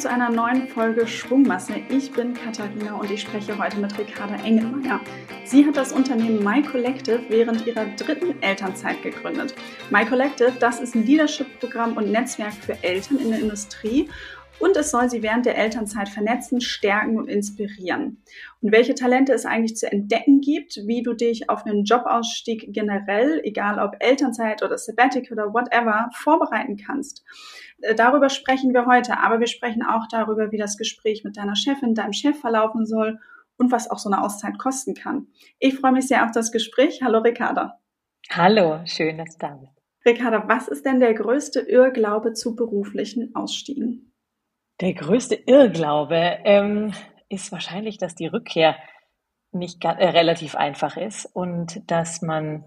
zu einer neuen Folge Schwungmasse. Ich bin Katharina und ich spreche heute mit Ricarda Engelmeier. Sie hat das Unternehmen My Collective während ihrer dritten Elternzeit gegründet. My Collective, das ist ein Leadership-Programm und Netzwerk für Eltern in der Industrie und es soll sie während der Elternzeit vernetzen, stärken und inspirieren. Und welche Talente es eigentlich zu entdecken gibt, wie du dich auf einen Jobausstieg generell, egal ob Elternzeit oder Sabbatical oder whatever, vorbereiten kannst. Äh, darüber sprechen wir heute, aber wir sprechen auch darüber, wie das Gespräch mit deiner Chefin, deinem Chef verlaufen soll und was auch so eine Auszeit kosten kann. Ich freue mich sehr auf das Gespräch. Hallo Ricarda. Hallo, schön, dass du da bist. Ricarda, was ist denn der größte Irrglaube zu beruflichen Ausstiegen? Der größte Irrglaube ähm, ist wahrscheinlich, dass die Rückkehr nicht äh, relativ einfach ist und dass man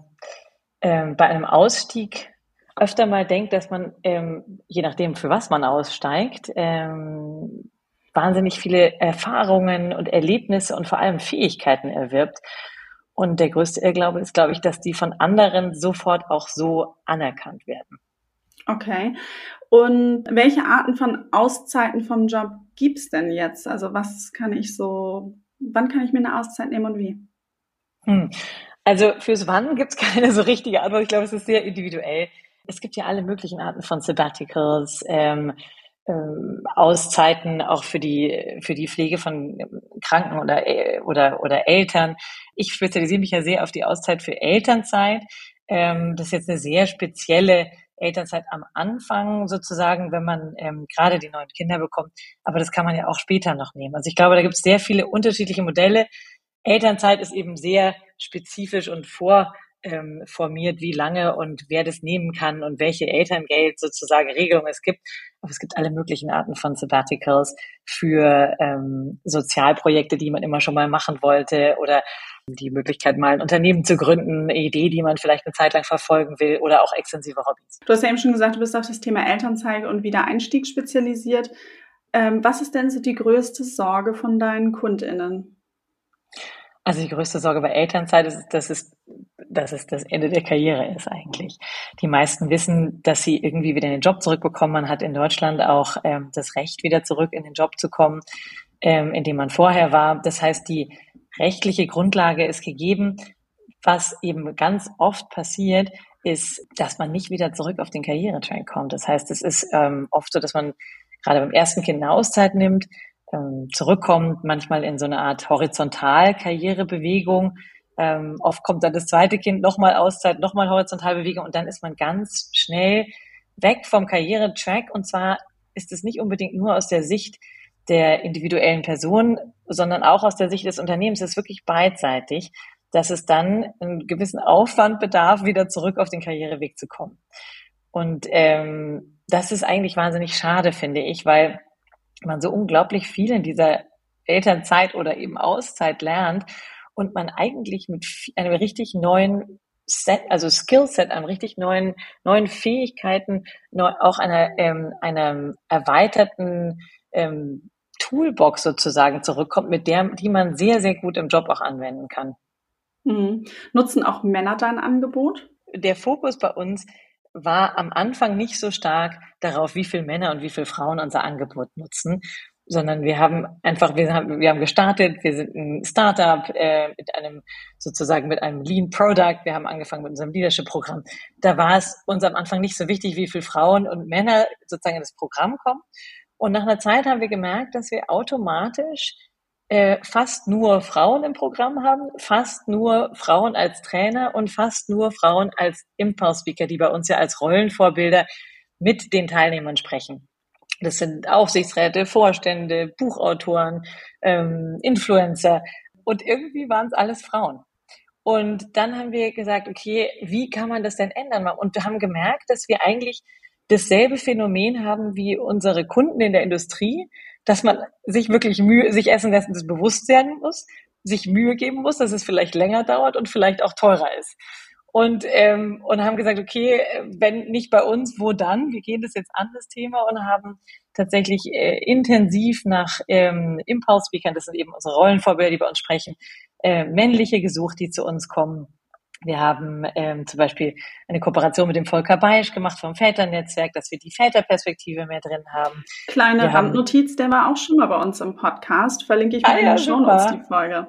ähm, bei einem Ausstieg öfter mal denkt, dass man, ähm, je nachdem, für was man aussteigt, ähm, wahnsinnig viele Erfahrungen und Erlebnisse und vor allem Fähigkeiten erwirbt. Und der größte Irrglaube ist, glaube ich, dass die von anderen sofort auch so anerkannt werden. Okay. Und welche Arten von Auszeiten vom Job gibt's denn jetzt? Also was kann ich so, wann kann ich mir eine Auszeit nehmen und wie? Hm. Also fürs Wann gibt's keine so richtige Antwort. Ich glaube, es ist sehr individuell. Es gibt ja alle möglichen Arten von Sabbaticals, ähm, ähm, Auszeiten auch für die für die Pflege von Kranken oder äh, oder oder Eltern. Ich spezialisiere mich ja sehr auf die Auszeit für Elternzeit. Ähm, das ist jetzt eine sehr spezielle Elternzeit am Anfang sozusagen, wenn man ähm, gerade die neuen Kinder bekommt. Aber das kann man ja auch später noch nehmen. Also ich glaube, da gibt es sehr viele unterschiedliche Modelle. Elternzeit ist eben sehr spezifisch und vor ähm, formiert, wie lange und wer das nehmen kann und welche Elterngeld sozusagen Regelungen es gibt. Aber es gibt alle möglichen Arten von Sabbaticals für ähm, Sozialprojekte, die man immer schon mal machen wollte oder die Möglichkeit, mal ein Unternehmen zu gründen, eine Idee, die man vielleicht eine Zeit lang verfolgen will oder auch extensive Hobbys. Du hast ja eben schon gesagt, du bist auf das Thema Elternzeit und Wiedereinstieg spezialisiert. Ähm, was ist denn so die größte Sorge von deinen KundInnen? Also die größte Sorge bei Elternzeit ist, dass es, dass es das Ende der Karriere ist eigentlich. Die meisten wissen, dass sie irgendwie wieder in den Job zurückbekommen. Man hat in Deutschland auch ähm, das Recht, wieder zurück in den Job zu kommen, ähm, in dem man vorher war. Das heißt, die rechtliche Grundlage ist gegeben. Was eben ganz oft passiert, ist, dass man nicht wieder zurück auf den Karrieretrack kommt. Das heißt, es ist ähm, oft so, dass man gerade beim ersten Kind eine Auszeit nimmt, ähm, zurückkommt, manchmal in so eine Art Horizontal-Karrierebewegung. Ähm, oft kommt dann das zweite Kind nochmal Auszeit, nochmal Horizontalbewegung und dann ist man ganz schnell weg vom Karrieretrack. Und zwar ist es nicht unbedingt nur aus der Sicht der individuellen Person, sondern auch aus der Sicht des Unternehmens ist wirklich beidseitig, dass es dann einen gewissen Aufwand bedarf, wieder zurück auf den Karriereweg zu kommen. Und ähm, das ist eigentlich wahnsinnig schade, finde ich, weil man so unglaublich viel in dieser Elternzeit oder eben Auszeit lernt und man eigentlich mit einem richtig neuen Set, also Skillset, einem richtig neuen, neuen Fähigkeiten, neu, auch einer, ähm, einer erweiterten ähm, Toolbox sozusagen zurückkommt, mit der, die man sehr, sehr gut im Job auch anwenden kann. Mhm. Nutzen auch Männer dein Angebot? Der Fokus bei uns war am Anfang nicht so stark darauf, wie viele Männer und wie viele Frauen unser Angebot nutzen, sondern wir haben einfach, wir haben, wir haben gestartet, wir sind ein Startup äh, mit einem sozusagen mit einem Lean Product, wir haben angefangen mit unserem Leadership-Programm. Da war es uns am Anfang nicht so wichtig, wie viele Frauen und Männer sozusagen in das Programm kommen, und nach einer Zeit haben wir gemerkt, dass wir automatisch äh, fast nur Frauen im Programm haben, fast nur Frauen als Trainer und fast nur Frauen als Impulse-Speaker, die bei uns ja als Rollenvorbilder mit den Teilnehmern sprechen. Das sind Aufsichtsräte, Vorstände, Buchautoren, ähm, Influencer und irgendwie waren es alles Frauen. Und dann haben wir gesagt, okay, wie kann man das denn ändern? Und haben gemerkt, dass wir eigentlich dasselbe Phänomen haben wie unsere Kunden in der Industrie, dass man sich wirklich Mühe, sich essen dessen bewusst werden muss, sich Mühe geben muss, dass es vielleicht länger dauert und vielleicht auch teurer ist. Und, ähm, und haben gesagt, okay, wenn nicht bei uns, wo dann? Wir gehen das jetzt an, das Thema, und haben tatsächlich äh, intensiv nach ähm, Impulse-Speakern, das sind eben unsere Rollenvorbilder, die bei uns sprechen, äh, männliche gesucht, die zu uns kommen Wir haben ähm, zum Beispiel eine Kooperation mit dem Volker Beisch gemacht vom Väternetzwerk, dass wir die Väterperspektive mehr drin haben. Kleine Randnotiz, der war auch schon mal bei uns im Podcast. Verlinke ich ah, in ja, den Show Notes die Folge.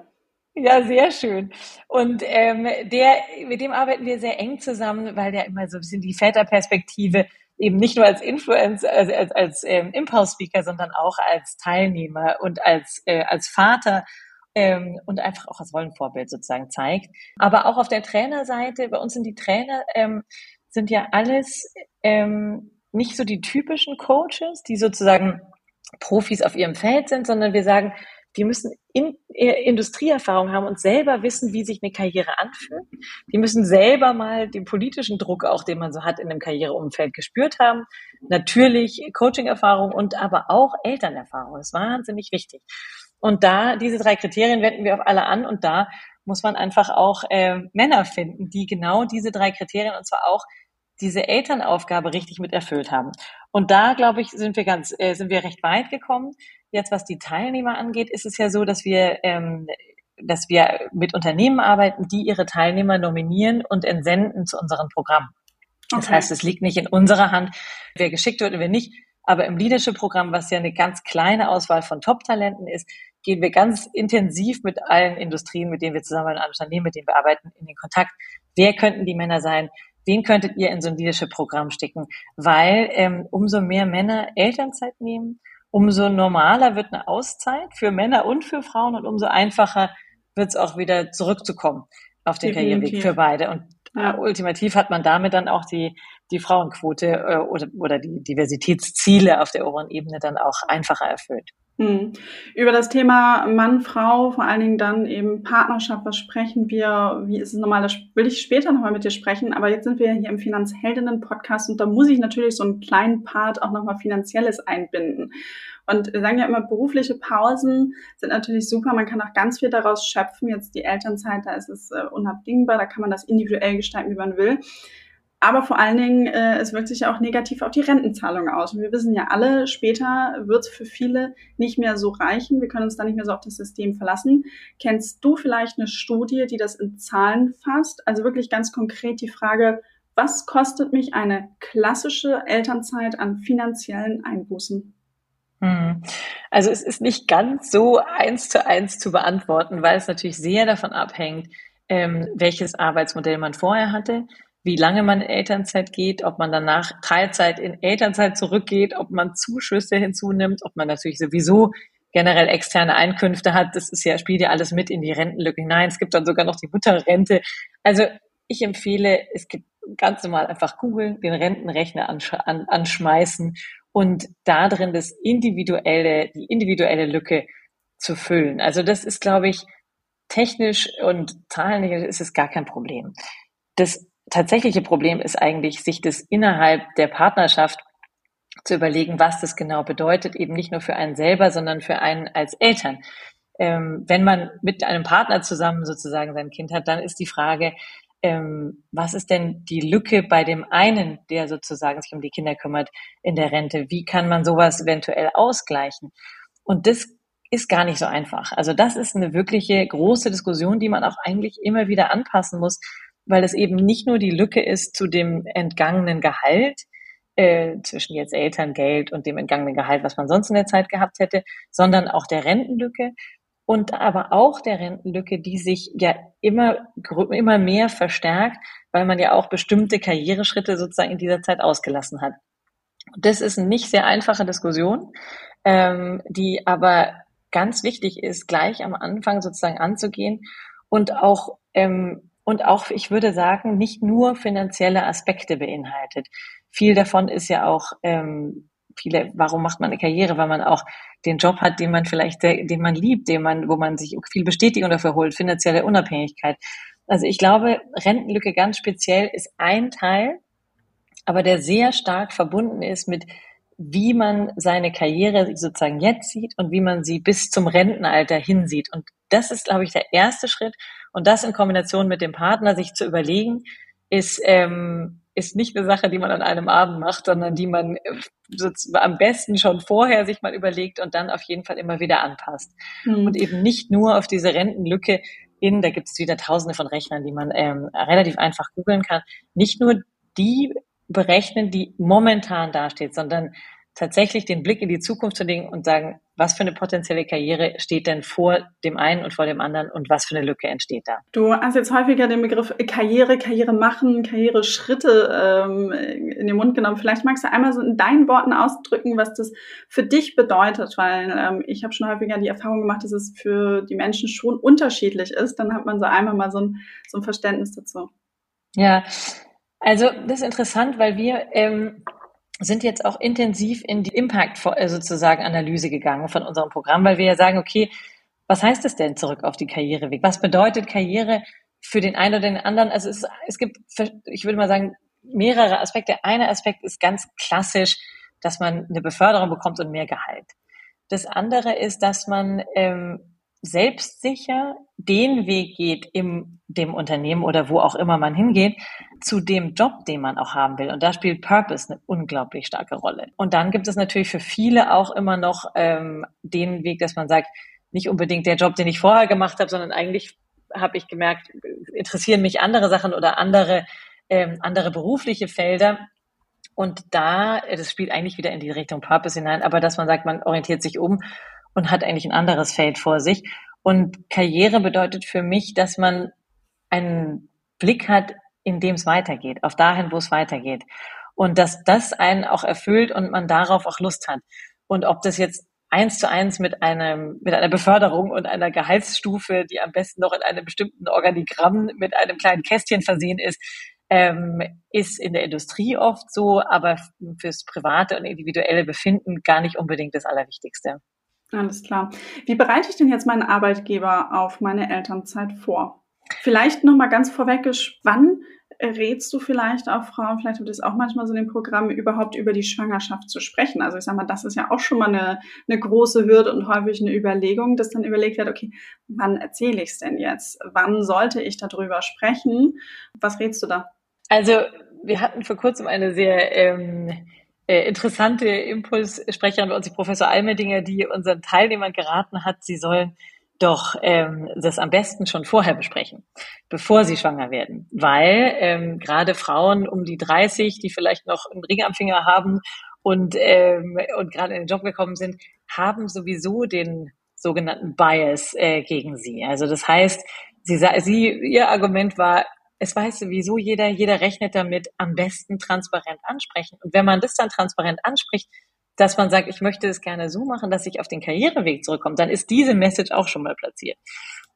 Ja, sehr schön. Und ähm, der, mit dem arbeiten wir sehr eng zusammen, weil der immer so ein bisschen die Väterperspektive eben nicht nur als Influencer, also als, als ähm, Impulse-Speaker, sondern auch als Teilnehmer und als, äh, als Vater ähm, und einfach auch als Rollenvorbild sozusagen zeigt. Aber auch auf der Trainerseite, bei uns sind die Trainer, ähm, sind ja alles ähm, nicht so die typischen Coaches, die sozusagen Profis auf ihrem Feld sind, sondern wir sagen, die müssen in, äh, Industrieerfahrung haben und selber wissen, wie sich eine Karriere anfühlt. Die müssen selber mal den politischen Druck, auch den man so hat in einem Karriereumfeld, gespürt haben. Natürlich Coaching-Erfahrung und aber auch Elternerfahrung. Ist wahnsinnig wichtig. Und da, diese drei Kriterien wenden wir auf alle an und da muss man einfach auch äh, Männer finden, die genau diese drei Kriterien und zwar auch diese Elternaufgabe richtig mit erfüllt haben. Und da, glaube ich, sind wir ganz, äh, sind wir recht weit gekommen. Jetzt, was die Teilnehmer angeht, ist es ja so, dass wir, ähm, dass wir mit Unternehmen arbeiten, die ihre Teilnehmer nominieren und entsenden zu unseren Programmen. Das heißt, es liegt nicht in unserer Hand, wer geschickt wird und wer nicht. Aber im Leadership-Programm, was ja eine ganz kleine Auswahl von Top-Talenten ist, gehen wir ganz intensiv mit allen Industrien, mit denen wir zusammen, allen Unternehmen, mit denen wir arbeiten, in den Kontakt. Wer könnten die Männer sein? Wen könntet ihr in so ein Leadership-Programm stecken? Weil ähm, umso mehr Männer Elternzeit nehmen, umso normaler wird eine Auszeit für Männer und für Frauen und umso einfacher wird es auch wieder zurückzukommen auf den Karriereweg für beide. Und ja. ultimativ hat man damit dann auch die, die Frauenquote äh, oder, oder die Diversitätsziele auf der oberen Ebene dann auch einfacher erfüllt. Hm. Über das Thema Mann, Frau, vor allen Dingen dann eben Partnerschaft, was sprechen wir, wie ist es normal, das will ich später nochmal mit dir sprechen, aber jetzt sind wir hier im Finanzheldinnen-Podcast und da muss ich natürlich so einen kleinen Part auch nochmal Finanzielles einbinden. Und wir sagen ja immer, berufliche Pausen sind natürlich super, man kann auch ganz viel daraus schöpfen. Jetzt die Elternzeit, da ist es äh, unabdingbar, da kann man das individuell gestalten, wie man will. Aber vor allen Dingen, äh, es wirkt sich ja auch negativ auf die Rentenzahlung aus. Und wir wissen ja alle, später wird es für viele nicht mehr so reichen. Wir können uns da nicht mehr so auf das System verlassen. Kennst du vielleicht eine Studie, die das in Zahlen fasst? Also wirklich ganz konkret die Frage, was kostet mich eine klassische Elternzeit an finanziellen Einbußen? Hm. Also es ist nicht ganz so eins zu eins zu beantworten, weil es natürlich sehr davon abhängt, ähm, welches Arbeitsmodell man vorher hatte wie lange man in Elternzeit geht, ob man danach Teilzeit in Elternzeit zurückgeht, ob man Zuschüsse hinzunimmt, ob man natürlich sowieso generell externe Einkünfte hat. Das ist ja, spielt ja alles mit in die Rentenlücke hinein. Es gibt dann sogar noch die Mutterrente. Also ich empfehle, es gibt ganz normal einfach googeln, den Rentenrechner ansch an, anschmeißen und da drin das individuelle, die individuelle Lücke zu füllen. Also das ist, glaube ich, technisch und zahlenlich ist es gar kein Problem. Das tatsächliche Problem ist eigentlich, sich das innerhalb der Partnerschaft zu überlegen, was das genau bedeutet, eben nicht nur für einen selber, sondern für einen als Eltern. Ähm, wenn man mit einem Partner zusammen sozusagen sein Kind hat, dann ist die Frage, ähm, was ist denn die Lücke bei dem einen, der sozusagen sich um die Kinder kümmert, in der Rente? Wie kann man sowas eventuell ausgleichen? Und das ist gar nicht so einfach. Also das ist eine wirkliche große Diskussion, die man auch eigentlich immer wieder anpassen muss, weil es eben nicht nur die Lücke ist zu dem entgangenen Gehalt, äh, zwischen jetzt Elterngeld und dem entgangenen Gehalt, was man sonst in der Zeit gehabt hätte, sondern auch der Rentenlücke und aber auch der Rentenlücke, die sich ja immer, immer mehr verstärkt, weil man ja auch bestimmte Karriereschritte sozusagen in dieser Zeit ausgelassen hat. Das ist eine nicht sehr einfache Diskussion, ähm, die aber ganz wichtig ist, gleich am Anfang sozusagen anzugehen und auch ähm, und auch, ich würde sagen, nicht nur finanzielle Aspekte beinhaltet. Viel davon ist ja auch, ähm, viele, warum macht man eine Karriere, weil man auch den Job hat, den man vielleicht, den man liebt, den man, wo man sich viel Bestätigung dafür holt, finanzielle Unabhängigkeit. Also ich glaube, Rentenlücke ganz speziell ist ein Teil, aber der sehr stark verbunden ist mit wie man seine Karriere sozusagen jetzt sieht und wie man sie bis zum Rentenalter hinsieht. Und das ist, glaube ich, der erste Schritt. Und das in Kombination mit dem Partner, sich zu überlegen, ist, ähm, ist nicht eine Sache, die man an einem Abend macht, sondern die man äh, am besten schon vorher sich mal überlegt und dann auf jeden Fall immer wieder anpasst. Mhm. Und eben nicht nur auf diese Rentenlücke in, da gibt es wieder tausende von Rechnern, die man ähm, relativ einfach googeln kann, nicht nur die berechnen, die momentan dasteht, sondern tatsächlich den Blick in die Zukunft zu legen und sagen, was für eine potenzielle Karriere steht denn vor dem einen und vor dem anderen und was für eine Lücke entsteht da? Du hast jetzt häufiger den Begriff Karriere, Karriere machen, Karriereschritte ähm, in den Mund genommen. Vielleicht magst du einmal so in deinen Worten ausdrücken, was das für dich bedeutet, weil ähm, ich habe schon häufiger die Erfahrung gemacht, dass es für die Menschen schon unterschiedlich ist. Dann hat man so einmal mal so ein, so ein Verständnis dazu. Ja, also das ist interessant, weil wir ähm, sind jetzt auch intensiv in die Impact äh, sozusagen Analyse gegangen von unserem Programm, weil wir ja sagen, okay, was heißt es denn zurück auf die Karriereweg? Was bedeutet Karriere für den einen oder den anderen? Also es, es gibt, ich würde mal sagen, mehrere Aspekte. Einer Aspekt ist ganz klassisch, dass man eine Beförderung bekommt und mehr Gehalt. Das andere ist, dass man ähm, selbstsicher den Weg geht im dem Unternehmen oder wo auch immer man hingeht, zu dem Job, den man auch haben will. Und da spielt Purpose eine unglaublich starke Rolle. Und dann gibt es natürlich für viele auch immer noch ähm, den Weg, dass man sagt, nicht unbedingt der Job, den ich vorher gemacht habe, sondern eigentlich habe ich gemerkt, interessieren mich andere Sachen oder andere, ähm, andere berufliche Felder. Und da, das spielt eigentlich wieder in die Richtung Purpose hinein, aber dass man sagt, man orientiert sich um und hat eigentlich ein anderes Feld vor sich. Und Karriere bedeutet für mich, dass man einen Blick hat, in dem es weitergeht, auf dahin, wo es weitergeht. Und dass das einen auch erfüllt und man darauf auch Lust hat. Und ob das jetzt eins zu eins mit einem, mit einer Beförderung und einer Gehaltsstufe, die am besten noch in einem bestimmten Organigramm mit einem kleinen Kästchen versehen ist, ähm, ist in der Industrie oft so, aber fürs private und individuelle Befinden gar nicht unbedingt das Allerwichtigste. Alles klar. Wie bereite ich denn jetzt meinen Arbeitgeber auf meine Elternzeit vor? Vielleicht nochmal ganz vorweg, wann rätst du vielleicht auch Frauen, vielleicht wird es auch manchmal so in den Programmen, überhaupt über die Schwangerschaft zu sprechen? Also ich sag mal, das ist ja auch schon mal eine, eine große Hürde und häufig eine Überlegung, dass dann überlegt wird, okay, wann erzähle ich es denn jetzt? Wann sollte ich darüber sprechen? Was rätst du da? Also wir hatten vor kurzem eine sehr ähm, äh, interessante Impulssprecherin bei uns, die Professor Almedinger, die unseren Teilnehmern geraten hat, sie sollen doch ähm, das am besten schon vorher besprechen, bevor sie schwanger werden. Weil ähm, gerade Frauen um die 30, die vielleicht noch einen Ring am Finger haben und, ähm, und gerade in den Job gekommen sind, haben sowieso den sogenannten Bias äh, gegen sie. Also das heißt, sie, sie, ihr Argument war, es weiß sowieso jeder, jeder rechnet damit, am besten transparent ansprechen. Und wenn man das dann transparent anspricht, dass man sagt, ich möchte es gerne so machen, dass ich auf den Karriereweg zurückkomme, dann ist diese Message auch schon mal platziert.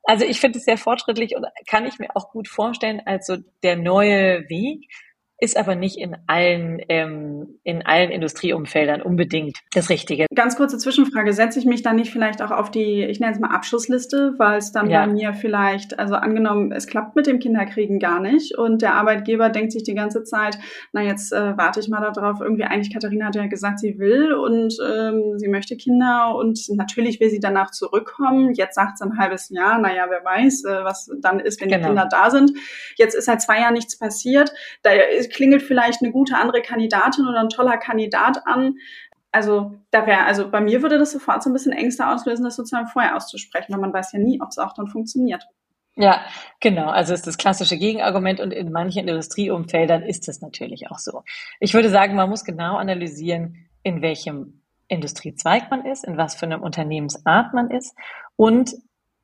Also ich finde es sehr fortschrittlich und kann ich mir auch gut vorstellen als so der neue Weg, ist aber nicht in allen, ähm, in allen Industrieumfeldern unbedingt das Richtige. Ganz kurze Zwischenfrage. Setze ich mich dann nicht vielleicht auch auf die, ich nenne es mal Abschlussliste, weil es dann ja. bei mir vielleicht, also angenommen, es klappt mit dem Kinderkriegen gar nicht und der Arbeitgeber denkt sich die ganze Zeit, na jetzt äh, warte ich mal darauf, irgendwie eigentlich Katharina hat ja gesagt, sie will und ähm, sie möchte Kinder und natürlich will sie danach zurückkommen. Jetzt sagt es ein halbes Jahr, naja, wer weiß, äh, was dann ist, wenn genau. die Kinder da sind. Jetzt ist seit zwei Jahren nichts passiert. Da ist klingelt vielleicht eine gute andere Kandidatin oder ein toller Kandidat an. Also da wäre, also bei mir würde das sofort so ein bisschen Ängste auslösen, das sozusagen vorher auszusprechen, weil man weiß ja nie, ob es auch dann funktioniert. Ja, genau. Also ist das klassische Gegenargument und in manchen Industrieumfeldern ist das natürlich auch so. Ich würde sagen, man muss genau analysieren, in welchem Industriezweig man ist, in was für einem Unternehmensart man ist und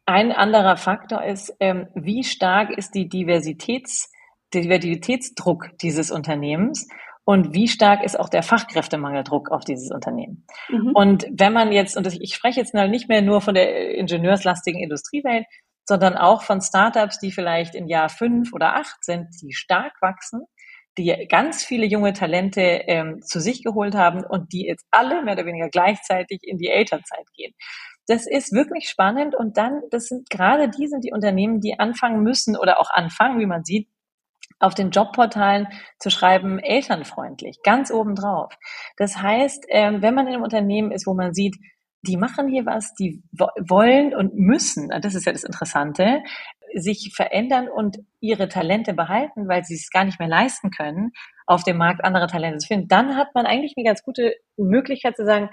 ein anderer Faktor ist, ähm, wie stark ist die Diversitäts Diversitätsdruck dieses Unternehmens und wie stark ist auch der Fachkräftemangeldruck auf dieses Unternehmen. Mhm. Und wenn man jetzt, und ich spreche jetzt nicht mehr nur von der ingenieurslastigen Industriewelt, sondern auch von Startups, die vielleicht in Jahr fünf oder acht sind, die stark wachsen, die ganz viele junge Talente ähm, zu sich geholt haben und die jetzt alle mehr oder weniger gleichzeitig in die Elternzeit gehen. Das ist wirklich spannend und dann, das sind gerade die sind die Unternehmen, die anfangen müssen oder auch anfangen, wie man sieht, auf den Jobportalen zu schreiben, elternfreundlich, ganz oben drauf. Das heißt, ähm, wenn man in einem Unternehmen ist, wo man sieht, die machen hier was, die wollen und müssen, das ist ja das Interessante, sich verändern und ihre Talente behalten, weil sie es gar nicht mehr leisten können, auf dem Markt andere Talente zu finden, dann hat man eigentlich eine ganz gute Möglichkeit zu sagen,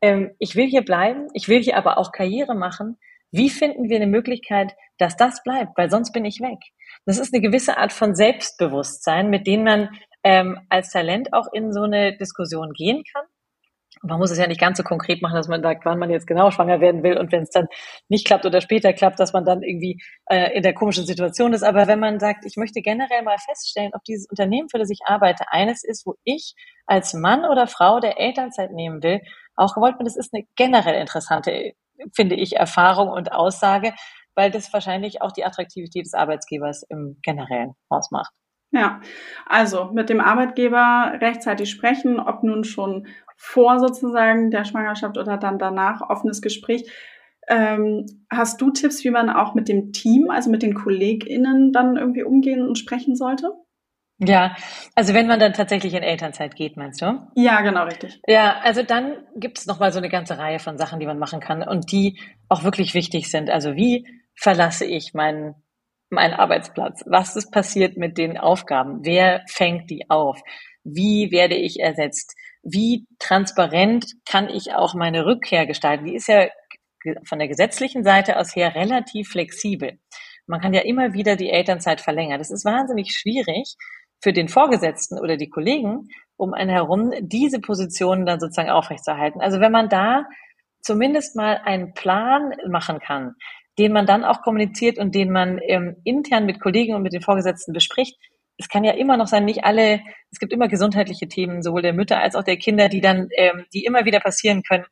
ähm, ich will hier bleiben, ich will hier aber auch Karriere machen. Wie finden wir eine Möglichkeit, dass das bleibt, weil sonst bin ich weg. Das ist eine gewisse Art von Selbstbewusstsein, mit dem man ähm, als Talent auch in so eine Diskussion gehen kann man muss es ja nicht ganz so konkret machen, dass man sagt, wann man jetzt genau schwanger werden will und wenn es dann nicht klappt oder später klappt, dass man dann irgendwie äh, in der komischen Situation ist. Aber wenn man sagt, ich möchte generell mal feststellen, ob dieses Unternehmen, für das ich arbeite, eines ist, wo ich als Mann oder Frau der Elternzeit nehmen will, auch gewollt bin, das ist eine generell interessante, finde ich, Erfahrung und Aussage, weil das wahrscheinlich auch die Attraktivität des Arbeitsgebers im Generellen ausmacht. Ja, also mit dem Arbeitgeber rechtzeitig sprechen, ob nun schon vor sozusagen der Schwangerschaft oder dann danach offenes Gespräch. Ähm, hast du Tipps, wie man auch mit dem Team, also mit den KollegInnen dann irgendwie umgehen und sprechen sollte? Ja, also wenn man dann tatsächlich in Elternzeit geht, meinst du? Ja, genau, richtig. Ja, also dann gibt es nochmal so eine ganze Reihe von Sachen, die man machen kann und die auch wirklich wichtig sind. Also wie verlasse ich meinen meinen Arbeitsplatz? Was ist passiert mit den Aufgaben? Wer fängt die auf? Wie werde ich ersetzt? wie transparent kann ich auch meine Rückkehr gestalten? Die ist ja von der gesetzlichen Seite aus her relativ flexibel. Man kann ja immer wieder die Elternzeit verlängern. Das ist wahnsinnig schwierig für den Vorgesetzten oder die Kollegen um einen herum, diese Positionen dann sozusagen aufrechtzuerhalten. Also wenn man da zumindest mal einen Plan machen kann, den man dann auch kommuniziert und den man ähm, intern mit Kollegen und mit den Vorgesetzten bespricht, es kann ja immer noch sein, nicht alle, es gibt immer gesundheitliche Themen, sowohl der Mütter als auch der Kinder, die dann, ähm, die immer wieder passieren können.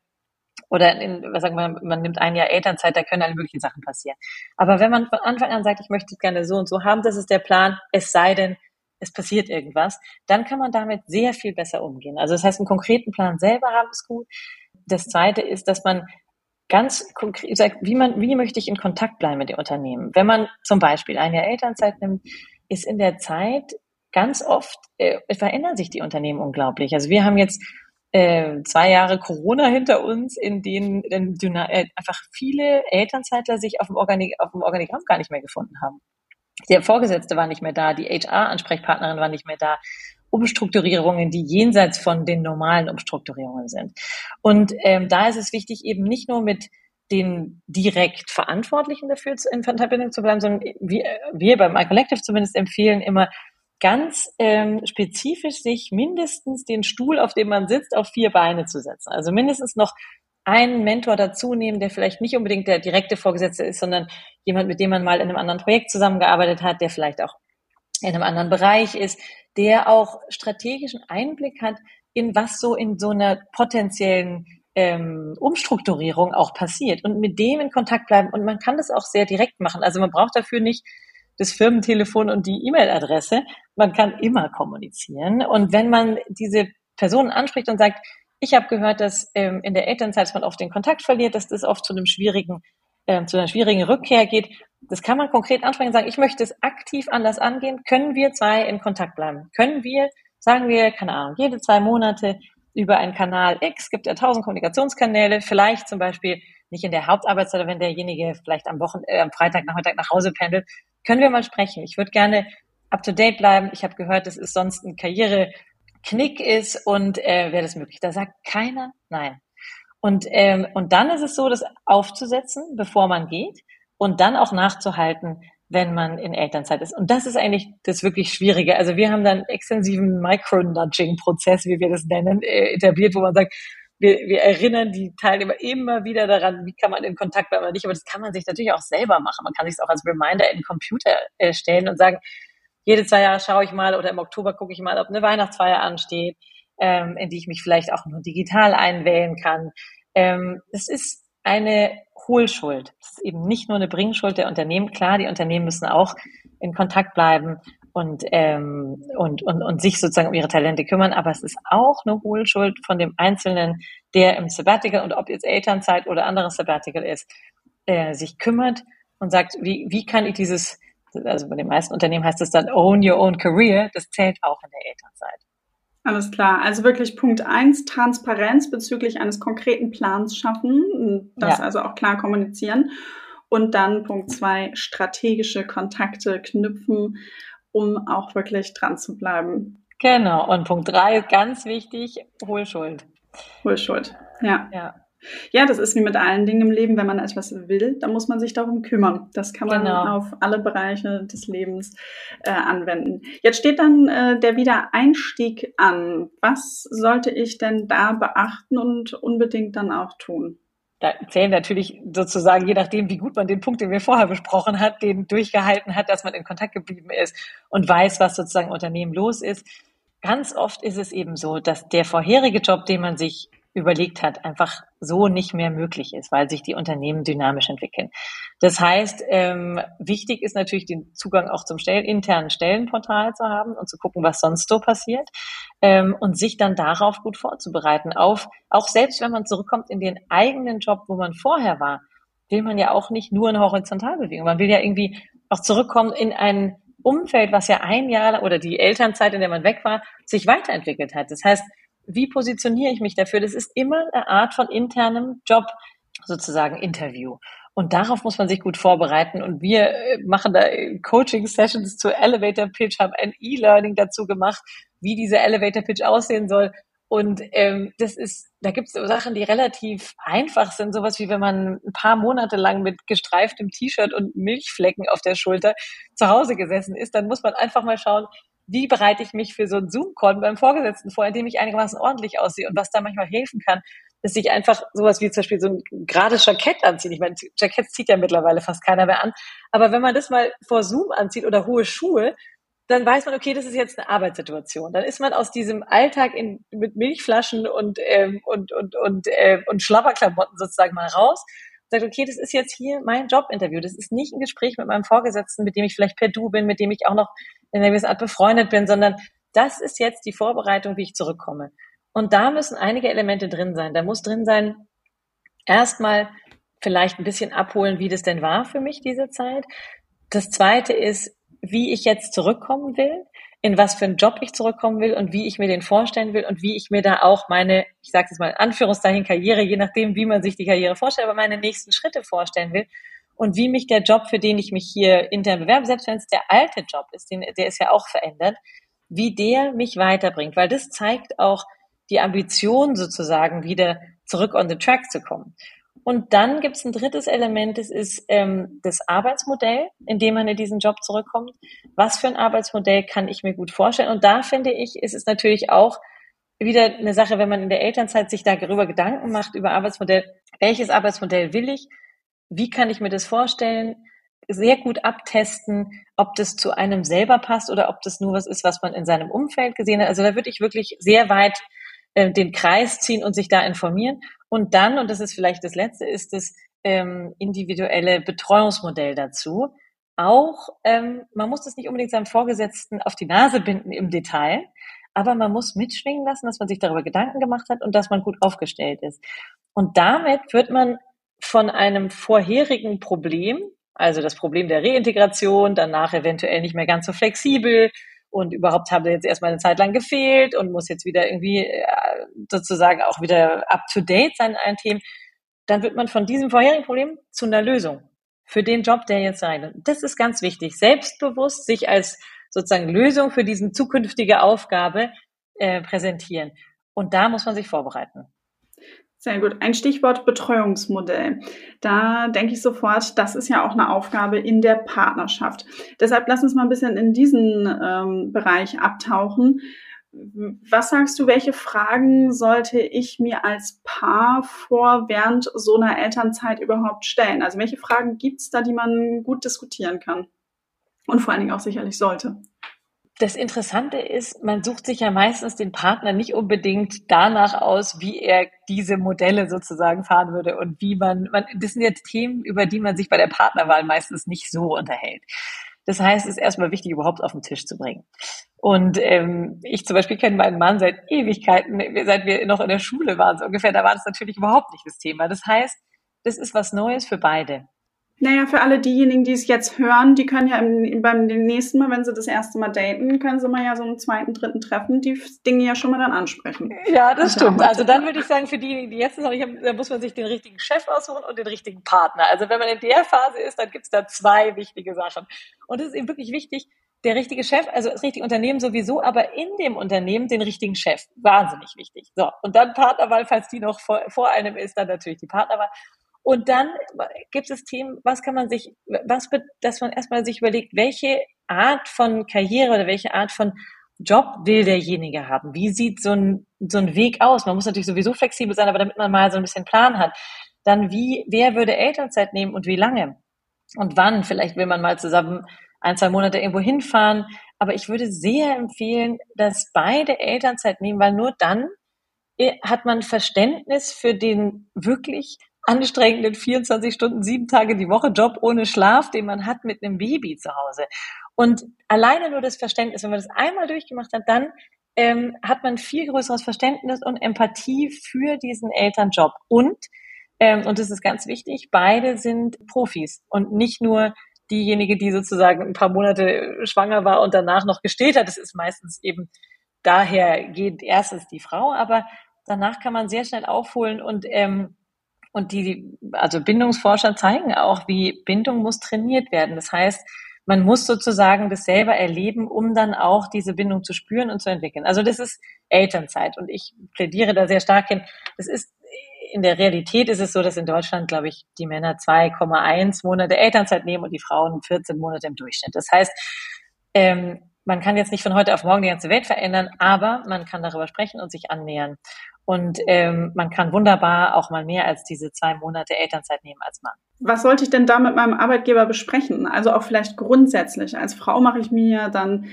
Oder in, was sagen wir, man nimmt ein Jahr Elternzeit, da können alle möglichen Sachen passieren. Aber wenn man von Anfang an sagt, ich möchte es gerne so und so haben, das ist der Plan, es sei denn, es passiert irgendwas, dann kann man damit sehr viel besser umgehen. Also das heißt, einen konkreten Plan selber haben ist gut. Das zweite ist, dass man ganz konkret sagt, wie man, wie möchte ich in Kontakt bleiben mit dem Unternehmen? Wenn man zum Beispiel ein Jahr Elternzeit nimmt, ist in der Zeit ganz oft, äh, verändern sich die Unternehmen unglaublich. Also wir haben jetzt äh, zwei Jahre Corona hinter uns, in denen äh, einfach viele Elternzeitler sich auf dem, Organi auf dem Organigramm gar nicht mehr gefunden haben. Der Vorgesetzte war nicht mehr da, die HR-Ansprechpartnerin war nicht mehr da. Umstrukturierungen, die jenseits von den normalen Umstrukturierungen sind. Und ähm, da ist es wichtig, eben nicht nur mit den direkt Verantwortlichen dafür in Verbindung zu bleiben, sondern wir, wir beim iCollective zumindest empfehlen immer ganz ähm, spezifisch sich mindestens den Stuhl, auf dem man sitzt, auf vier Beine zu setzen. Also mindestens noch einen Mentor dazu nehmen, der vielleicht nicht unbedingt der direkte Vorgesetzte ist, sondern jemand, mit dem man mal in einem anderen Projekt zusammengearbeitet hat, der vielleicht auch in einem anderen Bereich ist, der auch strategischen Einblick hat in was so in so einer potenziellen ähm, Umstrukturierung auch passiert und mit dem in Kontakt bleiben. Und man kann das auch sehr direkt machen. Also man braucht dafür nicht das Firmentelefon und die E-Mail-Adresse. Man kann immer kommunizieren. Und wenn man diese Personen anspricht und sagt, ich habe gehört, dass ähm, in der Elternzeit man oft den Kontakt verliert, dass das oft zu einem schwierigen, äh, zu einer schwierigen Rückkehr geht. Das kann man konkret ansprechen und sagen, ich möchte es aktiv anders angehen. Können wir zwei in Kontakt bleiben? Können wir, sagen wir, keine Ahnung, jede zwei Monate über einen Kanal X, gibt ja tausend Kommunikationskanäle, vielleicht zum Beispiel nicht in der Hauptarbeitszeit, wenn derjenige vielleicht am Wochen, äh, am Freitagnachmittag nach Hause pendelt, können wir mal sprechen. Ich würde gerne up to date bleiben. Ich habe gehört, dass es sonst ein Karriereknick ist und äh, wäre das möglich. Da sagt keiner nein. Und, ähm, und dann ist es so, das aufzusetzen, bevor man geht und dann auch nachzuhalten, wenn man in Elternzeit ist. Und das ist eigentlich das wirklich Schwierige. Also wir haben dann einen extensiven Micro-Nudging-Prozess, wie wir das nennen, äh, etabliert, wo man sagt, wir, wir erinnern die Teilnehmer immer wieder daran, wie kann man in Kontakt bleiben oder nicht. Aber das kann man sich natürlich auch selber machen. Man kann sich es auch als Reminder in den Computer äh, stellen und sagen, jede zwei Jahre schaue ich mal oder im Oktober gucke ich mal, ob eine Weihnachtsfeier ansteht, ähm, in die ich mich vielleicht auch nur digital einwählen kann. Ähm, es ist eine Hohlschuld. Das ist eben nicht nur eine Bringschuld der Unternehmen. Klar, die Unternehmen müssen auch in Kontakt bleiben und, ähm, und, und, und sich sozusagen um ihre Talente kümmern, aber es ist auch eine Hohlschuld von dem Einzelnen, der im Sabbatical und ob jetzt Elternzeit oder anderes Sabbatical ist, äh, sich kümmert und sagt, wie, wie kann ich dieses, also bei den meisten Unternehmen heißt es dann Own Your Own Career, das zählt auch in der Elternzeit. Alles klar. Also wirklich Punkt eins Transparenz bezüglich eines konkreten Plans schaffen, das ja. also auch klar kommunizieren. Und dann Punkt zwei strategische Kontakte knüpfen, um auch wirklich dran zu bleiben. Genau. Und Punkt drei ganz wichtig, Hohlschuld. Hohlschuld, ja. Ja. Ja, das ist wie mit allen Dingen im Leben. Wenn man etwas will, dann muss man sich darum kümmern. Das kann man genau. auf alle Bereiche des Lebens äh, anwenden. Jetzt steht dann äh, der Wiedereinstieg an. Was sollte ich denn da beachten und unbedingt dann auch tun? da zählen natürlich sozusagen, je nachdem, wie gut man den Punkt, den wir vorher besprochen hat, den durchgehalten hat, dass man in Kontakt geblieben ist und weiß, was sozusagen Unternehmen los ist. Ganz oft ist es eben so, dass der vorherige Job, den man sich überlegt hat, einfach so nicht mehr möglich ist, weil sich die Unternehmen dynamisch entwickeln. Das heißt, ähm, wichtig ist natürlich den Zugang auch zum Stellen, internen Stellenportal zu haben und zu gucken, was sonst so passiert ähm, und sich dann darauf gut vorzubereiten. Auf, auch selbst wenn man zurückkommt in den eigenen Job, wo man vorher war, will man ja auch nicht nur eine Horizontalbewegung. Man will ja irgendwie auch zurückkommen in ein Umfeld, was ja ein Jahr oder die Elternzeit, in der man weg war, sich weiterentwickelt hat. Das heißt, wie positioniere ich mich dafür? Das ist immer eine Art von internem Job, sozusagen Interview. Und darauf muss man sich gut vorbereiten. Und wir äh, machen da Coaching-Sessions zu Elevator Pitch, haben ein E-Learning dazu gemacht, wie dieser Elevator Pitch aussehen soll. Und ähm, das ist, da gibt es Sachen, die relativ einfach sind, sowas wie wenn man ein paar Monate lang mit gestreiftem T-Shirt und Milchflecken auf der Schulter zu Hause gesessen ist, dann muss man einfach mal schauen, wie bereite ich mich für so einen Zoom-Call beim Vorgesetzten vor, in dem ich einigermaßen ordentlich aussehe und was da manchmal helfen kann, dass ich einfach sowas wie zum Beispiel so ein gerades Jackett anziehe. Ich meine, Jackett zieht ja mittlerweile fast keiner mehr an. Aber wenn man das mal vor Zoom anzieht oder hohe Schuhe, dann weiß man, okay, das ist jetzt eine Arbeitssituation. Dann ist man aus diesem Alltag in, mit Milchflaschen und, ähm, und, und, und, äh, und Schlabberklamotten sozusagen mal raus sagt, okay, das ist jetzt hier mein Jobinterview. Das ist nicht ein Gespräch mit meinem Vorgesetzten, mit dem ich vielleicht per Du bin, mit dem ich auch noch in einer gewissen Art befreundet bin, sondern das ist jetzt die Vorbereitung, wie ich zurückkomme. Und da müssen einige Elemente drin sein. Da muss drin sein, erstmal vielleicht ein bisschen abholen, wie das denn war für mich diese Zeit. Das zweite ist, wie ich jetzt zurückkommen will in was für einen Job ich zurückkommen will und wie ich mir den vorstellen will und wie ich mir da auch meine, ich sage jetzt mal in Anführungszeichen Karriere, je nachdem, wie man sich die Karriere vorstellt, aber meine nächsten Schritte vorstellen will und wie mich der Job, für den ich mich hier intern bewerbe, selbst wenn es der alte Job ist, den, der ist ja auch verändert, wie der mich weiterbringt, weil das zeigt auch die Ambition sozusagen wieder zurück on the track zu kommen. Und dann gibt es ein drittes Element, das ist ähm, das Arbeitsmodell, in dem man in diesen Job zurückkommt. Was für ein Arbeitsmodell kann ich mir gut vorstellen? Und da finde ich, ist es natürlich auch wieder eine Sache, wenn man in der Elternzeit sich darüber Gedanken macht, über Arbeitsmodell, welches Arbeitsmodell will ich? Wie kann ich mir das vorstellen? Sehr gut abtesten, ob das zu einem selber passt oder ob das nur was ist, was man in seinem Umfeld gesehen hat. Also da würde ich wirklich sehr weit äh, den Kreis ziehen und sich da informieren. Und dann, und das ist vielleicht das Letzte, ist das ähm, individuelle Betreuungsmodell dazu. Auch, ähm, man muss das nicht unbedingt seinem Vorgesetzten auf die Nase binden im Detail, aber man muss mitschwingen lassen, dass man sich darüber Gedanken gemacht hat und dass man gut aufgestellt ist. Und damit wird man von einem vorherigen Problem, also das Problem der Reintegration, danach eventuell nicht mehr ganz so flexibel, und überhaupt haben jetzt erstmal eine Zeit lang gefehlt und muss jetzt wieder irgendwie äh, sozusagen auch wieder up to date sein in allen Themen, dann wird man von diesem vorherigen Problem zu einer Lösung für den Job, der jetzt sein. Und das ist ganz wichtig. Selbstbewusst sich als sozusagen Lösung für diese zukünftige Aufgabe äh, präsentieren. Und da muss man sich vorbereiten. Sehr gut. Ein Stichwort Betreuungsmodell. Da denke ich sofort, das ist ja auch eine Aufgabe in der Partnerschaft. Deshalb lass uns mal ein bisschen in diesen ähm, Bereich abtauchen. Was sagst du, welche Fragen sollte ich mir als Paar vor während so einer Elternzeit überhaupt stellen? Also welche Fragen gibt es da, die man gut diskutieren kann? Und vor allen Dingen auch sicherlich sollte das Interessante ist, man sucht sich ja meistens den Partner nicht unbedingt danach aus, wie er diese Modelle sozusagen fahren würde und wie man, man, das sind jetzt Themen, über die man sich bei der Partnerwahl meistens nicht so unterhält. Das heißt, es ist erstmal wichtig, überhaupt auf den Tisch zu bringen. Und ähm, ich zum Beispiel kenne meinen Mann seit Ewigkeiten, seit wir noch in der Schule waren, so ungefähr, da war das natürlich überhaupt nicht das Thema. Das heißt, das ist was Neues für beide. Naja, für alle diejenigen, die es jetzt hören, die können ja im, beim nächsten Mal, wenn sie das erste Mal daten, können sie mal ja so einen zweiten, dritten Treffen die Dinge ja schon mal dann ansprechen. Ja, das stimmt. Also dann würde ich sagen, für diejenigen, die jetzt noch nicht haben, da muss man sich den richtigen Chef aussuchen und den richtigen Partner. Also wenn man in der Phase ist, dann gibt es da zwei wichtige Sachen. Und es ist eben wirklich wichtig, der richtige Chef, also das richtige Unternehmen sowieso, aber in dem Unternehmen den richtigen Chef. Wahnsinnig wichtig. So. Und dann Partnerwahl, falls die noch vor, vor einem ist, dann natürlich die Partnerwahl. Und dann gibt es Themen, was kann man sich, was, dass man erstmal sich überlegt, welche Art von Karriere oder welche Art von Job will derjenige haben? Wie sieht so ein, so ein Weg aus? Man muss natürlich sowieso flexibel sein, aber damit man mal so ein bisschen Plan hat. Dann wie, wer würde Elternzeit nehmen und wie lange? Und wann? Vielleicht will man mal zusammen ein, zwei Monate irgendwo hinfahren. Aber ich würde sehr empfehlen, dass beide Elternzeit nehmen, weil nur dann äh, hat man Verständnis für den wirklich anstrengenden 24 Stunden, sieben Tage die Woche Job ohne Schlaf, den man hat mit einem Baby zu Hause. Und alleine nur das Verständnis, wenn man das einmal durchgemacht hat, dann ähm, hat man viel größeres Verständnis und Empathie für diesen Elternjob. Und, ähm, und das ist ganz wichtig, beide sind Profis und nicht nur diejenige, die sozusagen ein paar Monate schwanger war und danach noch gestillt hat. Das ist meistens eben daher geht erstens die Frau, aber danach kann man sehr schnell aufholen und ähm, und die, also Bindungsforscher zeigen auch, wie Bindung muss trainiert werden. Das heißt, man muss sozusagen das selber erleben, um dann auch diese Bindung zu spüren und zu entwickeln. Also das ist Elternzeit und ich plädiere da sehr stark hin. Das ist in der Realität ist es so, dass in Deutschland, glaube ich, die Männer 2,1 Monate Elternzeit nehmen und die Frauen 14 Monate im Durchschnitt. Das heißt, ähm, man kann jetzt nicht von heute auf morgen die ganze Welt verändern, aber man kann darüber sprechen und sich annähern. Und ähm, man kann wunderbar auch mal mehr als diese zwei Monate Elternzeit nehmen als Mann. Was sollte ich denn da mit meinem Arbeitgeber besprechen? Also auch vielleicht grundsätzlich. Als Frau mache ich mir dann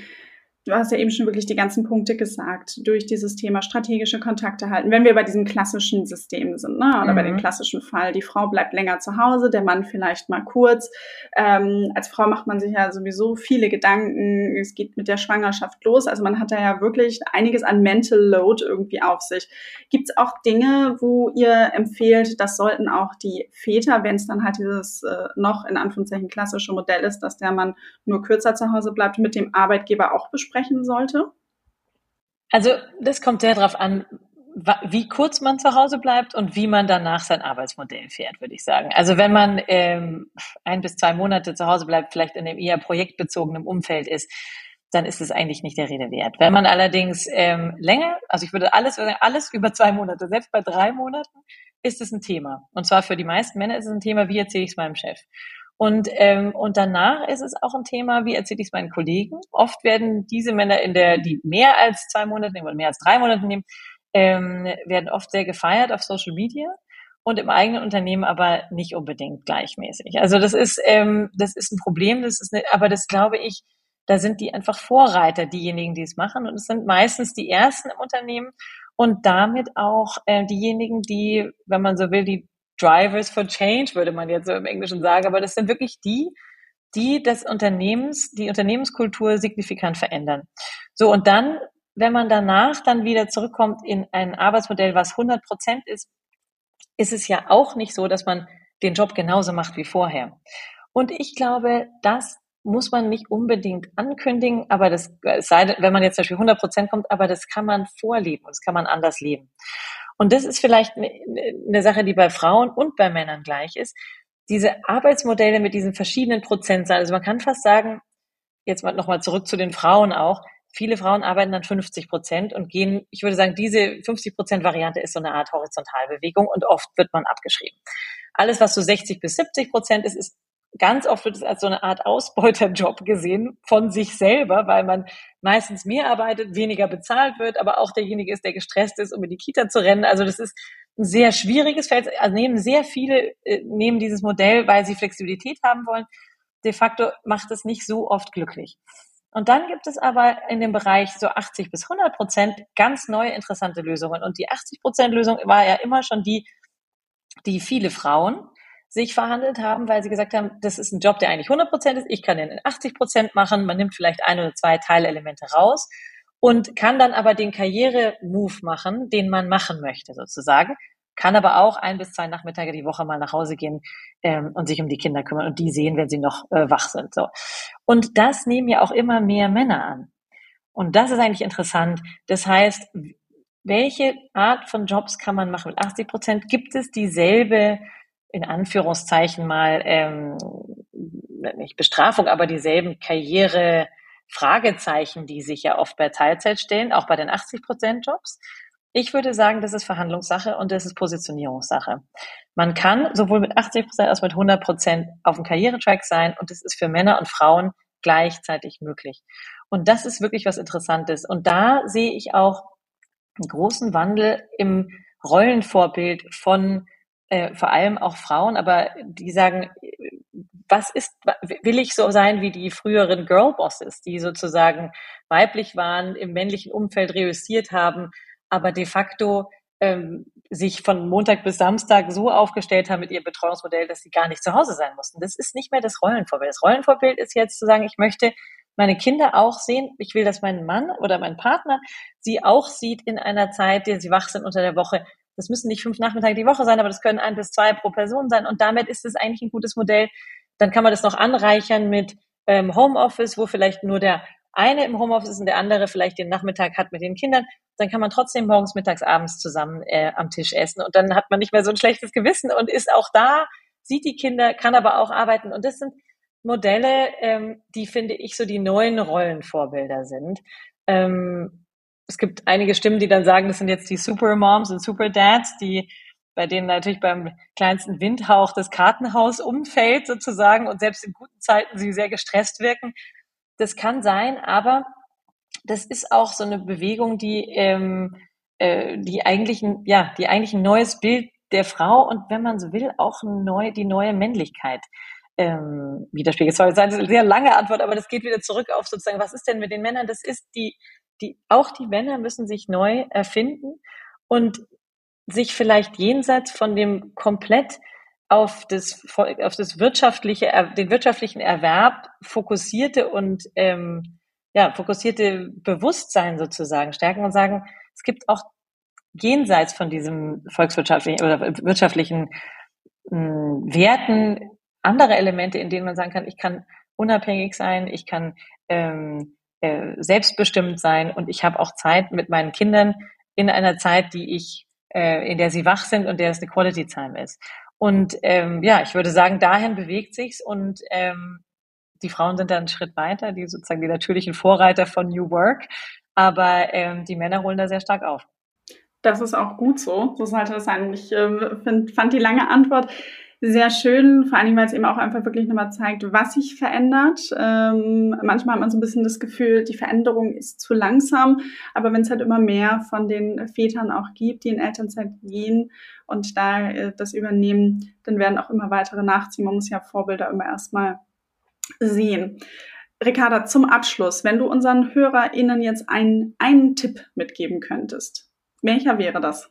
du hast ja eben schon wirklich die ganzen Punkte gesagt, durch dieses Thema strategische Kontakte halten. Wenn wir bei diesem klassischen System sind, ne, oder mhm. bei dem mhm. klassischen Fall, die Frau bleibt länger zu Hause, der Mann vielleicht mal kurz. Ähm, als Frau macht man sich ja sowieso viele Gedanken. Es geht mit der Schwangerschaft los. Also man hat da ja wirklich einiges an Mental Load irgendwie auf sich. Gibt es auch Dinge, wo ihr empfehlt, das sollten auch die Väter, wenn es dann halt dieses äh, noch in Anführungszeichen klassische Modell ist, dass der Mann nur kürzer zu Hause bleibt, mit dem Arbeitgeber auch besprechen? Sprechen sollte? Also das kommt sehr darauf an, wie kurz man zu Hause bleibt und wie man danach sein Arbeitsmodell fährt, würde ich sagen. Also wenn man ähm, ein bis zwei Monate zu Hause bleibt, vielleicht in einem eher projektbezogenen Umfeld ist, dann ist es eigentlich nicht der Rede wert. Wenn man allerdings ähm, länger, also ich würde alles, alles über zwei Monate, selbst bei drei Monaten, ist es ein Thema. Und zwar für die meisten Männer ist es ein Thema, wie erzähle ich es meinem Chef. Und, ähm, und danach ist es auch ein Thema, wie erzähle ich es meinen Kollegen. Oft werden diese Männer in der, die mehr als zwei Monate nehmen oder mehr als drei Monate nehmen, ähm, werden oft sehr gefeiert auf Social Media und im eigenen Unternehmen aber nicht unbedingt gleichmäßig. Also das ist, ähm, das ist ein Problem, das ist eine, aber das glaube ich, da sind die einfach Vorreiter, diejenigen, die es machen. Und es sind meistens die Ersten im Unternehmen und damit auch äh, diejenigen, die, wenn man so will, die Drivers for Change, würde man jetzt so im Englischen sagen, aber das sind wirklich die, die das Unternehmens, die Unternehmenskultur signifikant verändern. So, und dann, wenn man danach dann wieder zurückkommt in ein Arbeitsmodell, was 100 Prozent ist, ist es ja auch nicht so, dass man den Job genauso macht wie vorher. Und ich glaube, das muss man nicht unbedingt ankündigen, aber das sei wenn man jetzt zum Beispiel 100 Prozent kommt, aber das kann man vorleben und das kann man anders leben. Und das ist vielleicht eine Sache, die bei Frauen und bei Männern gleich ist. Diese Arbeitsmodelle mit diesen verschiedenen Prozentzahlen. Also man kann fast sagen, jetzt mal nochmal zurück zu den Frauen auch. Viele Frauen arbeiten dann 50 Prozent und gehen, ich würde sagen, diese 50 Prozent Variante ist so eine Art Horizontalbewegung und oft wird man abgeschrieben. Alles, was so 60 bis 70 Prozent ist, ist ganz oft wird es als so eine Art Ausbeuterjob gesehen von sich selber, weil man meistens mehr arbeitet, weniger bezahlt wird, aber auch derjenige ist, der gestresst ist, um in die Kita zu rennen. Also das ist ein sehr schwieriges Feld. Also nehmen sehr viele äh, nehmen dieses Modell, weil sie Flexibilität haben wollen. De facto macht es nicht so oft glücklich. Und dann gibt es aber in dem Bereich so 80 bis 100 Prozent ganz neue interessante Lösungen. Und die 80 Prozent Lösung war ja immer schon die, die viele Frauen sich verhandelt haben, weil sie gesagt haben, das ist ein Job, der eigentlich 100 Prozent ist, ich kann den in 80 Prozent machen, man nimmt vielleicht ein oder zwei Teilelemente raus und kann dann aber den Karriere-Move machen, den man machen möchte sozusagen, kann aber auch ein bis zwei Nachmittage die Woche mal nach Hause gehen ähm, und sich um die Kinder kümmern und die sehen, wenn sie noch äh, wach sind. So. Und das nehmen ja auch immer mehr Männer an. Und das ist eigentlich interessant. Das heißt, welche Art von Jobs kann man machen? Mit 80 Prozent gibt es dieselbe in Anführungszeichen mal ähm, nicht Bestrafung, aber dieselben Karriere Fragezeichen, die sich ja oft bei Teilzeit stellen, auch bei den 80 Prozent Jobs. Ich würde sagen, das ist Verhandlungssache und das ist Positionierungssache. Man kann sowohl mit 80 Prozent als mit 100 Prozent auf dem Karrieretrack sein und das ist für Männer und Frauen gleichzeitig möglich. Und das ist wirklich was Interessantes. Und da sehe ich auch einen großen Wandel im Rollenvorbild von äh, vor allem auch Frauen, aber die sagen, was ist, will ich so sein wie die früheren Girlbosses, die sozusagen weiblich waren, im männlichen Umfeld reüssiert haben, aber de facto ähm, sich von Montag bis Samstag so aufgestellt haben mit ihrem Betreuungsmodell, dass sie gar nicht zu Hause sein mussten. Das ist nicht mehr das Rollenvorbild. Das Rollenvorbild ist jetzt zu sagen, ich möchte meine Kinder auch sehen. Ich will, dass mein Mann oder mein Partner sie auch sieht in einer Zeit, der sie wach sind unter der Woche. Das müssen nicht fünf Nachmittage die Woche sein, aber das können ein bis zwei pro Person sein. Und damit ist es eigentlich ein gutes Modell. Dann kann man das noch anreichern mit ähm, Homeoffice, wo vielleicht nur der eine im Homeoffice ist und der andere vielleicht den Nachmittag hat mit den Kindern, dann kann man trotzdem morgens, mittags, abends zusammen äh, am Tisch essen und dann hat man nicht mehr so ein schlechtes Gewissen und ist auch da, sieht die Kinder, kann aber auch arbeiten und das sind Modelle, ähm, die finde ich so die neuen Rollenvorbilder sind. Ähm, es gibt einige Stimmen, die dann sagen, das sind jetzt die Supermoms und Superdads, die bei denen natürlich beim kleinsten Windhauch das Kartenhaus umfällt sozusagen und selbst in guten Zeiten sie sehr gestresst wirken. Das kann sein, aber das ist auch so eine Bewegung, die, ähm, äh, die eigentlich ein, ja, die eigentlich ein neues Bild der Frau und wenn man so will, auch neu, die neue Männlichkeit ähm, widerspiegelt. Das war eine sehr lange Antwort, aber das geht wieder zurück auf sozusagen, was ist denn mit den Männern? Das ist die, die, auch die Männer müssen sich neu erfinden und sich vielleicht jenseits von dem komplett auf das, auf das wirtschaftliche, den wirtschaftlichen Erwerb fokussierte und ähm, ja, fokussierte Bewusstsein sozusagen stärken und sagen, es gibt auch jenseits von diesem volkswirtschaftlichen oder wirtschaftlichen mh, hm, Werten andere Elemente, in denen man sagen kann, ich kann unabhängig sein, ich kann ähm, äh, selbstbestimmt sein und ich habe auch Zeit mit meinen Kindern in einer Zeit, die ich, äh, in der sie wach sind und der es eine Quality Time ist. Und ähm, ja, ich würde sagen, dahin bewegt sich's und ähm, die Frauen sind da einen Schritt weiter, die sozusagen die natürlichen Vorreiter von New Work, aber ähm, die Männer holen da sehr stark auf. Das ist auch gut so. So sollte es sein. Ich äh, find, fand die lange Antwort sehr schön, vor allem, weil es eben auch einfach wirklich nochmal zeigt, was sich verändert. Ähm, manchmal hat man so ein bisschen das Gefühl, die Veränderung ist zu langsam, aber wenn es halt immer mehr von den Vätern auch gibt, die in Elternzeit gehen und da äh, das übernehmen, dann werden auch immer weitere nachziehen. Man muss ja Vorbilder immer erstmal sehen. Ricarda, zum Abschluss, wenn du unseren HörerInnen jetzt einen, einen Tipp mitgeben könntest, welcher wäre das?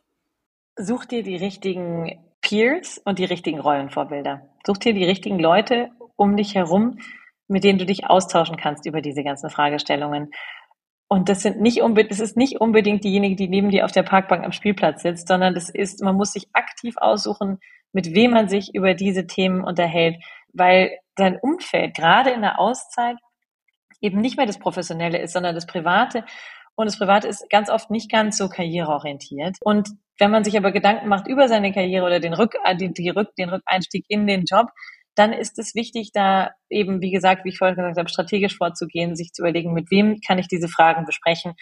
Such dir die richtigen Peers und die richtigen Rollenvorbilder. Such dir die richtigen Leute um dich herum, mit denen du dich austauschen kannst über diese ganzen Fragestellungen. Und das sind nicht unbedingt, das ist nicht unbedingt diejenige, die neben dir auf der Parkbank am Spielplatz sitzt, sondern das ist, man muss sich aktiv aussuchen, mit wem man sich über diese Themen unterhält, weil dein Umfeld gerade in der Auszeit eben nicht mehr das Professionelle ist, sondern das Private. Und das Private ist ganz oft nicht ganz so karriereorientiert. Und wenn man sich aber Gedanken macht über seine Karriere oder den, Rück, äh, die, die Rück, den Rückeinstieg in den Job, dann ist es wichtig, da eben, wie gesagt, wie ich vorhin gesagt habe, strategisch vorzugehen, sich zu überlegen, mit wem kann ich diese Fragen besprechen.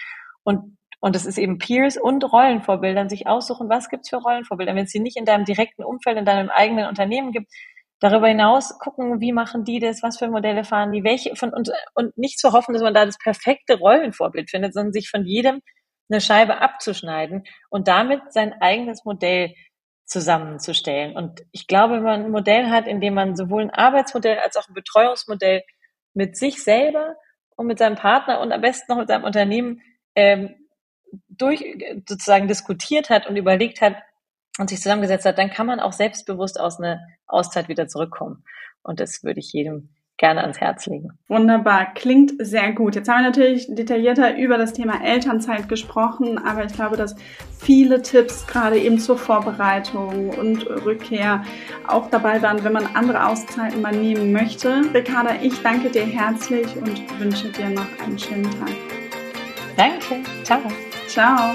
Und, und es ist eben Peers und Rollenvorbildern, sich aussuchen, was gibt's für Rollenvorbilder. Wenn es sie nicht in deinem direkten Umfeld, in deinem eigenen Unternehmen gibt, darüber hinaus gucken, wie machen die das, was für Modelle fahren die, welche von und, und nicht zu hoffen, dass man da das perfekte Rollenvorbild findet, sondern sich von jedem eine Scheibe abzuschneiden und damit sein eigenes Modell zusammenzustellen. Und ich glaube, wenn man ein Modell hat, in dem man sowohl ein Arbeitsmodell als auch ein Betreuungsmodell mit sich selber und mit seinem Partner und am besten noch mit seinem Unternehmen ähm, durch sozusagen diskutiert hat und überlegt hat und sich zusammengesetzt hat, dann kann man auch selbstbewusst aus einer Auszeit wieder zurückkommen. Und das würde ich jedem gerne ans Herz legen. Wunderbar, klingt sehr gut. Jetzt haben wir natürlich detaillierter über das Thema Elternzeit gesprochen, aber ich glaube, dass viele Tipps gerade eben zur Vorbereitung und Rückkehr auch dabei waren, wenn man andere Auszeiten mal nehmen möchte. Ricarda, ich danke dir herzlich und wünsche dir noch einen schönen Tag. Danke, ciao. Ciao.